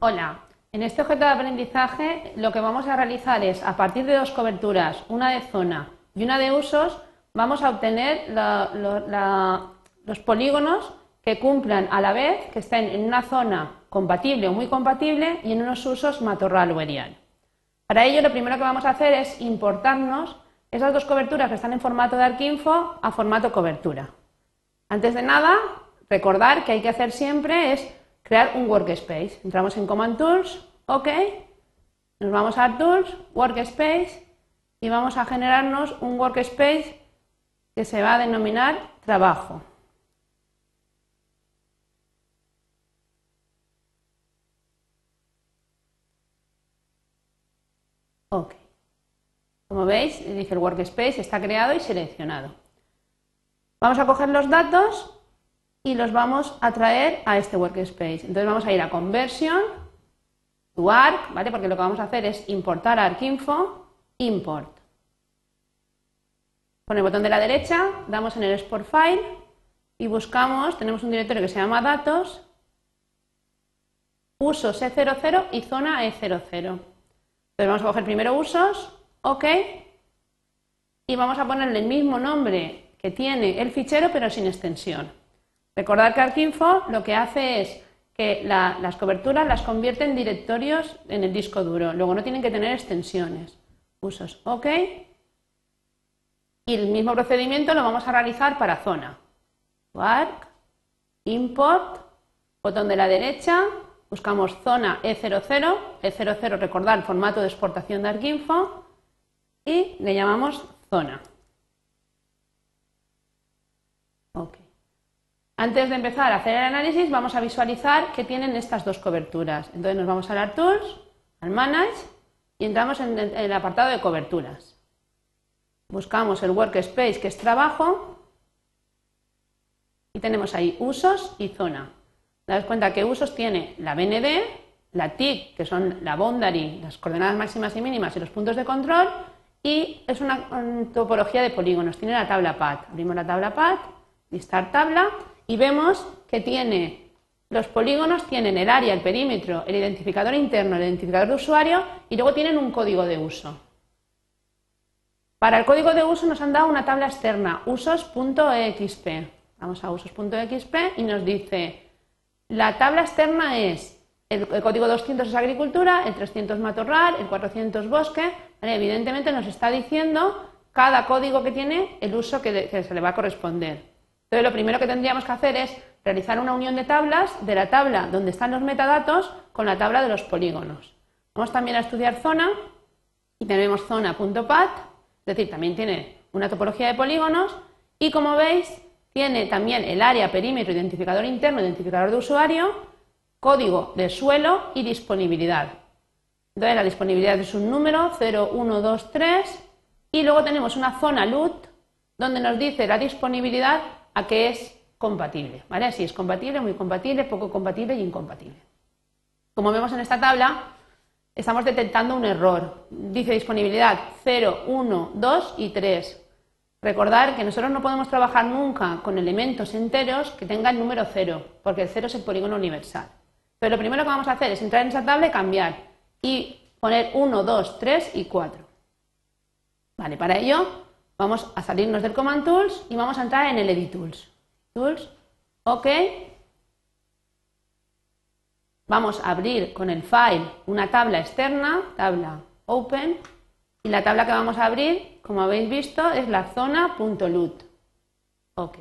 Hola, en este objeto de aprendizaje lo que vamos a realizar es, a partir de dos coberturas, una de zona y una de usos, vamos a obtener los polígonos que cumplan a la vez, que estén en una zona compatible o muy compatible y en unos usos matorral o erial. Para ello, lo primero que vamos a hacer es importarnos esas dos coberturas que están en formato de ArcInfo a formato cobertura. Antes de nada, recordar que hay que hacer siempre es crear un workspace. Entramos en Command Tools, OK, nos vamos a Tools, Workspace y vamos a generarnos un workspace que se va a denominar trabajo. OK. Como veis, dice el workspace está creado y seleccionado. Vamos a coger los datos y los vamos a traer a este workspace. Entonces vamos a ir a conversion, to arc, ¿vale? Porque lo que vamos a hacer es importar arcinfo, import. Con el botón de la derecha damos en el export file y buscamos, tenemos un directorio que se llama datos, usos E00 y zona E00. Entonces vamos a coger primero usos, OK, y vamos a ponerle el mismo nombre que tiene el fichero pero sin extensión. Recordad que Arcinfo lo que hace es que las coberturas las convierte en directorios en el disco duro. Luego no tienen que tener extensiones. Usos OK. Y el mismo procedimiento lo vamos a realizar para zona. Arc, import, botón de la derecha, buscamos zona E00, E00 recordad el formato de exportación de Arcinfo y le llamamos zona. Okay. Antes de empezar a hacer el análisis, vamos a visualizar qué tienen estas dos coberturas. Entonces nos vamos a Tools, al Manage y entramos en el apartado de coberturas. Buscamos el Workspace, que es trabajo, y tenemos ahí usos y zona. Daos cuenta que usos tiene la BND, la TIC, que son la boundary, las coordenadas máximas y mínimas y los puntos de control, y es una, topología de polígonos. Tiene la tabla PAT. Abrimos la tabla PAT, listar tabla, y vemos que tiene los polígonos tienen el área, el perímetro, el identificador interno, el identificador de usuario y luego tienen un código de uso. Para el código de uso nos han dado una tabla externa, usos.exp. Vamos a usos.exp y nos dice, la tabla externa es, el, código 200 es agricultura, el 300 matorral, el 400 bosque. Evidentemente nos está diciendo cada código que tiene el uso que se le va a corresponder. Entonces, lo primero que tendríamos que hacer es realizar una unión de tablas de la tabla donde están los metadatos con la tabla de los polígonos. Vamos también a estudiar zona y tenemos zona.pat, es decir, también tiene una topología de polígonos y como veis tiene también el área, perímetro, identificador interno, identificador de usuario, código de suelo y disponibilidad. Entonces la disponibilidad es un número 0, 1, 2, 3 y luego tenemos una zona LUT donde nos dice la disponibilidad a que es compatible, ¿vale? Si es compatible, muy compatible, poco compatible y incompatible. Como vemos en esta tabla, estamos detectando un error. Dice disponibilidad 0, 1, 2 y 3. Recordar que nosotros no podemos trabajar nunca con elementos enteros que tengan número 0, porque el 0 es el polígono universal. Pero lo primero que vamos a hacer es entrar en esa tabla y cambiar y poner 1, 2, 3 y 4. Vale, para ello Vamos a salirnos del Command Tools y vamos a entrar en el Edit Tools. Tools, OK. Vamos a abrir con el file una tabla externa, tabla Open, y la tabla que vamos a abrir, como habéis visto, es la zona.lut. OK.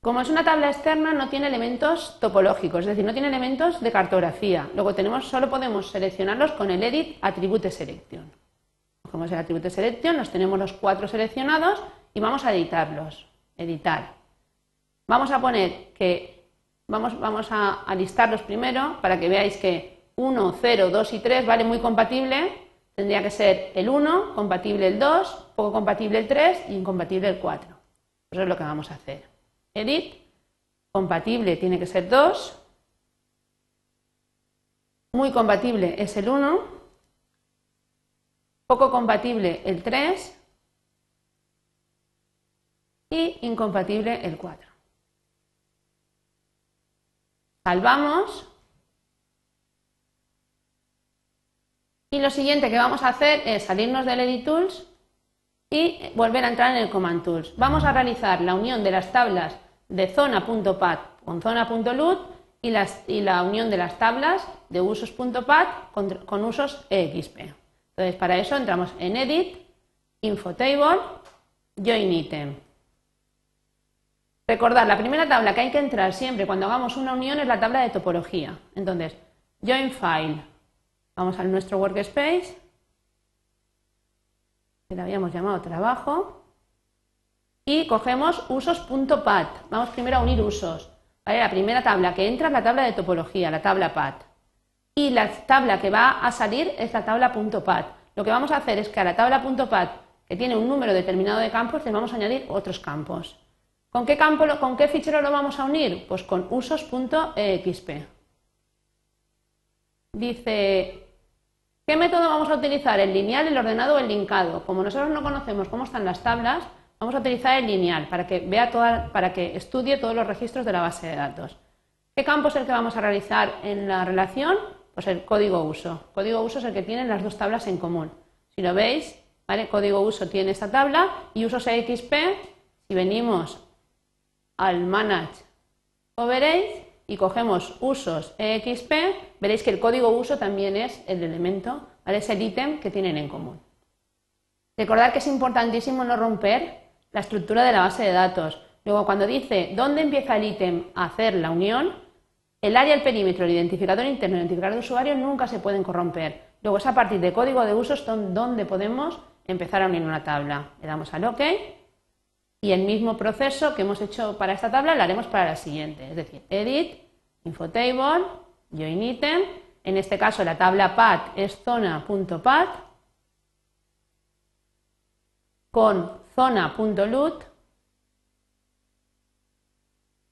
Como es una tabla externa, no tiene elementos topológicos, es decir, no tiene elementos de cartografía. Luego tenemos, solo podemos seleccionarlos con el Edit Attribute Selection cogemos el atributo de selección, nos tenemos los cuatro seleccionados y vamos a editarlos. Editar. Vamos a poner que vamos, vamos a, listarlos primero para que veáis que 1, 0, 2 y 3 vale muy compatible. Tendría que ser el 1, compatible el 2, poco compatible el 3 y incompatible el 4. Eso es lo que vamos a hacer. Edit, compatible tiene que ser 2, muy compatible es el 1 poco compatible el 3 y incompatible el 4. Salvamos. Y lo siguiente que vamos a hacer es salirnos del Edit Tools y volver a entrar en el Command Tools. Vamos a realizar la unión de las tablas de zona.pad con zona.lut y, y la unión de las tablas de usos.pad con, con usos entonces, para eso entramos en Edit, Infotable, Join Item. Recordad, la primera tabla que hay que entrar siempre cuando hagamos una unión es la tabla de topología. Entonces, Join File, vamos a nuestro Workspace, que le habíamos llamado trabajo, y cogemos usos.pad. Vamos primero a unir usos. La primera tabla que entra es la tabla de topología, la tabla pad. Y la tabla que va a salir es la tabla .pad. Lo que vamos a hacer es que a la tabla .pad, que tiene un número determinado de campos, le vamos a añadir otros campos. ¿Con qué, campo, ¿Con qué fichero lo vamos a unir? Pues con usos.exp. Dice, ¿qué método vamos a utilizar? ¿El lineal, el ordenado o el linkado? Como nosotros no conocemos cómo están las tablas, vamos a utilizar el lineal para que, vea toda, para que estudie todos los registros de la base de datos. ¿Qué campo es el que vamos a realizar en la relación? Pues el código uso. Código uso es el que tienen las dos tablas en común. Si lo veis, código uso tiene esta tabla y usos EXP, si venimos al Manage Overage y cogemos usos EXP, veréis que el código uso también es el elemento, es el ítem que tienen en común. Recordad que es importantísimo no romper la estructura de la base de datos. Luego, cuando dice dónde empieza el ítem a hacer la unión, el área, el perímetro, el identificador interno el identificador de usuario nunca se pueden corromper. Luego es a partir de código de usos donde podemos empezar a unir una tabla. Le damos al OK y el mismo proceso que hemos hecho para esta tabla lo haremos para la siguiente, es decir, edit, infotable, join item, en este caso la tabla path es zona.path con zona.lut,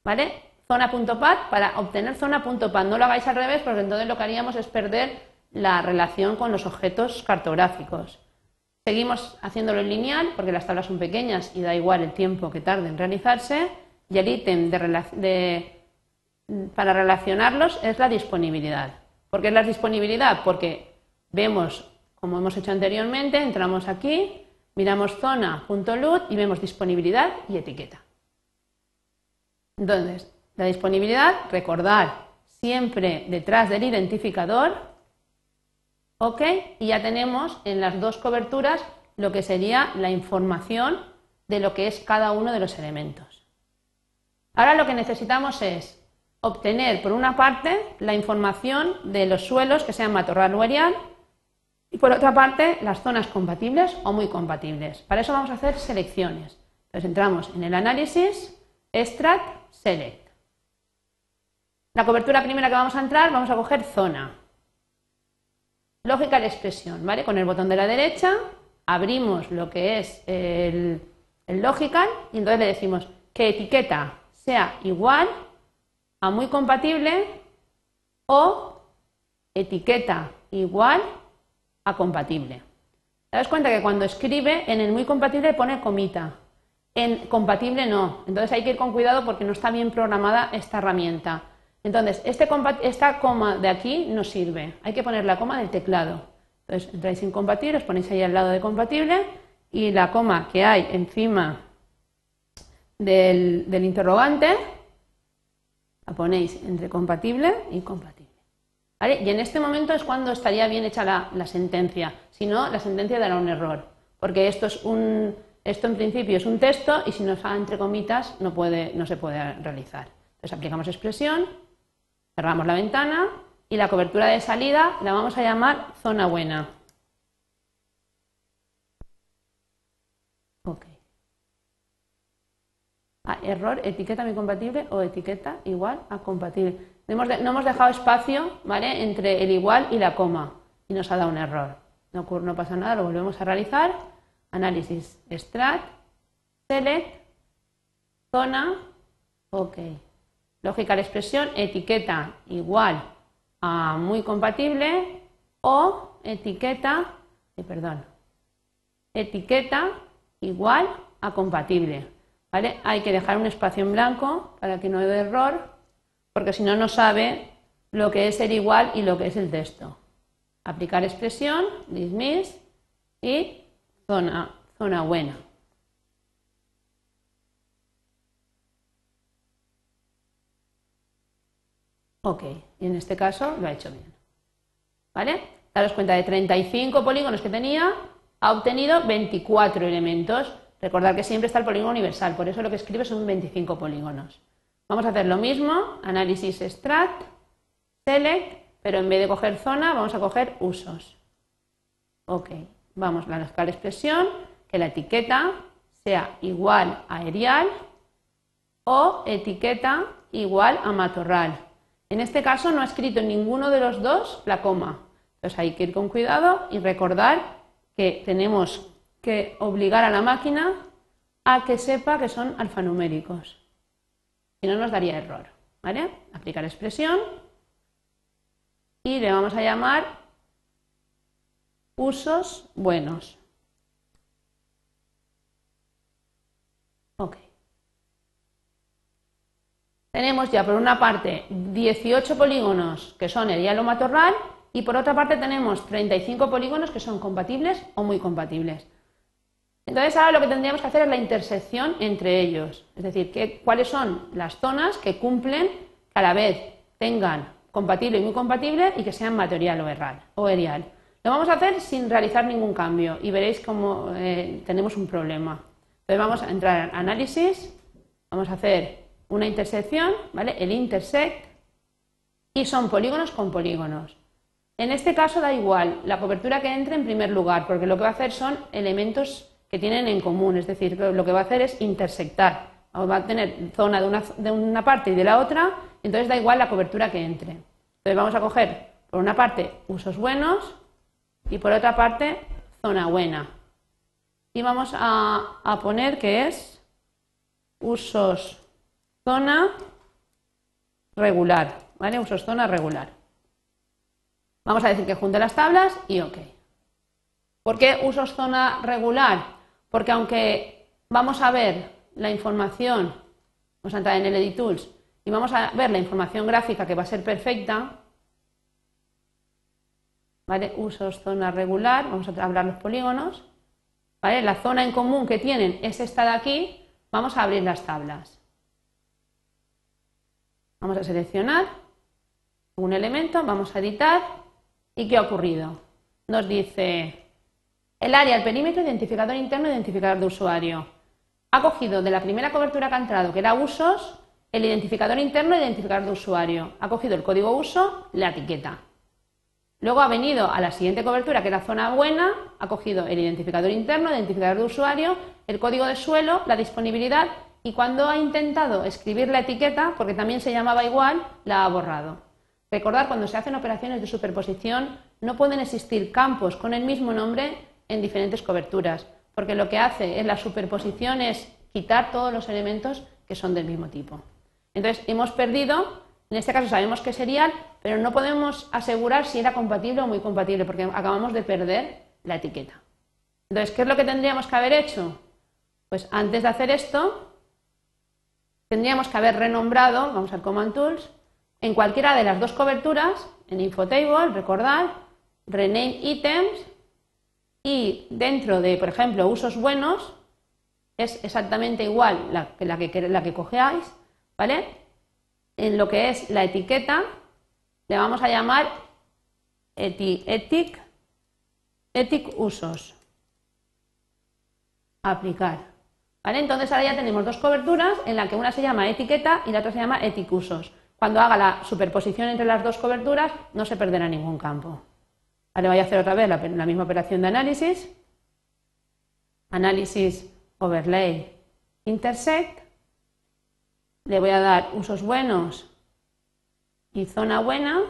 ¿vale? Zona.path para obtener zona.path. No lo hagáis al revés porque entonces lo que haríamos es perder la relación con los objetos cartográficos. Seguimos haciéndolo en lineal porque las tablas son pequeñas y da igual el tiempo que tarde en realizarse. Y el ítem para relacionarlos es la disponibilidad. ¿Por qué es la disponibilidad? Porque vemos, como hemos hecho anteriormente, entramos aquí, miramos zona.lut y vemos disponibilidad y etiqueta. Entonces, la disponibilidad, recordar siempre detrás del identificador ¿Ok? Y ya tenemos en las dos coberturas lo que sería la información de lo que es cada uno de los elementos. Ahora lo que necesitamos es obtener, por una parte, la información de los suelos que sean matorral o erial y por otra parte, las zonas compatibles o muy compatibles. Para eso vamos a hacer selecciones. Entonces entramos en el análisis, extract, select. La cobertura primera que vamos a entrar, vamos a coger zona. Lógica de expresión, ¿vale? Con el botón de la derecha abrimos lo que es el, el logical y entonces le decimos que etiqueta sea igual a muy compatible o etiqueta igual a compatible. ¿Te das cuenta que cuando escribe en el muy compatible pone comita? En compatible no. Entonces hay que ir con cuidado porque no está bien programada esta herramienta. Entonces, este esta coma de aquí no sirve, hay que poner la coma del teclado. Entonces, entráis en compatible, os ponéis ahí al lado de compatible y la coma que hay encima del, interrogante la ponéis entre compatible y compatible. Y en este momento es cuando estaría bien hecha la, sentencia, si no, la sentencia dará un error, porque esto es un, esto en principio es un texto y si no está entre comitas no, puede, no se puede realizar. Entonces aplicamos expresión Cerramos la ventana y la cobertura de salida la vamos a llamar zona buena. Ok. Ah, error, etiqueta muy compatible o etiqueta igual a compatible. No hemos, dejado espacio ¿vale? entre el igual y la coma y nos ha dado un error. No, no pasa nada, lo volvemos a realizar. Análisis, extract, select, zona, ok. Lógica de expresión, etiqueta igual a muy compatible o etiqueta, eh, perdón, etiqueta igual a compatible. ¿vale? Hay que dejar un espacio en blanco para que no haya error, porque si no, no sabe lo que es el igual y lo que es el texto. aplicar expresión, dismiss y zona, zona buena. Ok, y en este caso lo ha hecho bien. ¿Vale? Daros cuenta de 35 polígonos que tenía, ha obtenido 24 elementos. Recordad que siempre está el polígono universal, por eso lo que escribe son 25 polígonos. Vamos a hacer lo mismo, análisis extract, select, pero en vez de coger zona vamos a coger usos. Ok, vamos a buscar expresión, que la etiqueta sea igual a erial o etiqueta igual a matorral. En este caso no ha escrito ninguno de los dos la coma. Entonces hay que ir con cuidado y recordar que tenemos que obligar a la máquina a que sepa que son alfanuméricos. Si no, nos daría error. ¿Vale? Aplicar expresión y le vamos a llamar usos buenos. Ok. Tenemos ya por una parte 18 polígonos que son el hielo matorral y por otra parte tenemos 35 polígonos que son compatibles o muy compatibles. Entonces ahora lo que tendríamos que hacer es la intersección entre ellos, es decir, cuáles son las zonas que cumplen que a la vez tengan compatible y muy compatible y que sean material o, erral, o erial. Lo vamos a hacer sin realizar ningún cambio y veréis cómo eh, tenemos un problema. Entonces vamos a entrar en análisis, vamos a hacer una intersección, ¿vale? El intersect y son polígonos con polígonos. En este caso da igual la cobertura que entre en primer lugar, porque lo que va a hacer son elementos que tienen en común, es decir, lo que va a hacer es intersectar. Va a tener zona de una, de una parte y de la otra, entonces da igual la cobertura que entre. Entonces vamos a coger por una parte usos buenos y por otra parte zona buena. Y vamos a, a poner que es usos zona regular, ¿vale? Usos zona regular. Vamos a decir que junte las tablas y OK. ¿Por qué usos zona regular? Porque aunque vamos a ver la información, vamos a entrar en el Edit Tools y vamos a ver la información gráfica que va a ser perfecta, ¿vale? Usos zona regular, vamos a hablar los polígonos, ¿vale? La zona en común que tienen es esta de aquí, vamos a abrir las tablas. Vamos a seleccionar un elemento, vamos a editar ¿Y qué ha ocurrido? Nos dice el área, el perímetro, identificador interno, identificador de usuario. Ha cogido de la primera cobertura que ha entrado, que era usos, el identificador interno, identificador de usuario. Ha cogido el código uso, la etiqueta. Luego ha venido a la siguiente cobertura, que era zona buena, ha cogido el identificador interno, identificador de usuario, el código de suelo, la disponibilidad y cuando ha intentado escribir la etiqueta, porque también se llamaba igual, la ha borrado. Recordar, cuando se hacen operaciones de superposición, no pueden existir campos con el mismo nombre en diferentes coberturas, porque lo que hace es la superposición es quitar todos los elementos que son del mismo tipo. Entonces, hemos perdido, en este caso sabemos que es serial, pero no podemos asegurar si era compatible o muy compatible, porque acabamos de perder la etiqueta. Entonces, ¿qué es lo que tendríamos que haber hecho? Pues antes de hacer esto, tendríamos que haber renombrado, vamos al Command Tools, en cualquiera de las dos coberturas, en Infotable, recordad, Rename Items y dentro de, por ejemplo, usos buenos, es exactamente igual la, la, que, la que cogeáis, ¿vale? En lo que es la etiqueta, le vamos a llamar etic, etic usos. Aplicar. Entonces ahora ya tenemos dos coberturas en la que una se llama etiqueta y la otra se llama etic usos. Cuando haga la superposición entre las dos coberturas, no se perderá ningún campo. Ahora voy a hacer otra vez la, misma operación de análisis. Análisis, overlay, intersect. Le voy a dar usos buenos y zona buena.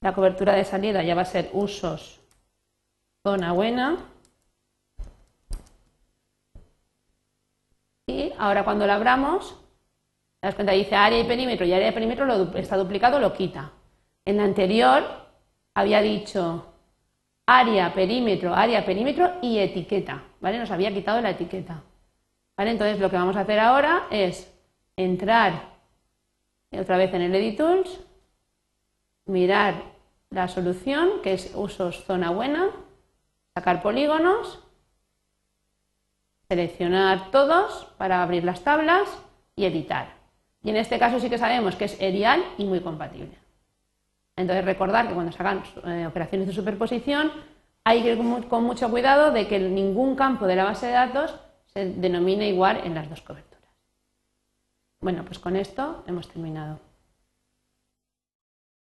La cobertura de salida ya va a ser usos, zona buena. Y ahora cuando la abramos, das cuenta? Dice área y perímetro y área de perímetro está duplicado, lo quita. En la anterior había dicho área, perímetro, área, perímetro y etiqueta, ¿vale? Nos había quitado la etiqueta. ¿Vale? Entonces lo que vamos a hacer ahora es entrar otra vez en el Edit Tools, mirar la solución, que es usos zona buena, sacar polígonos, seleccionar todos para abrir las tablas y editar. Y en este caso sí que sabemos que es erial y muy compatible. Entonces recordar que cuando se hagan eh, operaciones de superposición hay que ir con mucho cuidado de que ningún campo de la base de datos se denomine igual en las dos coberturas. Bueno, pues con esto hemos terminado.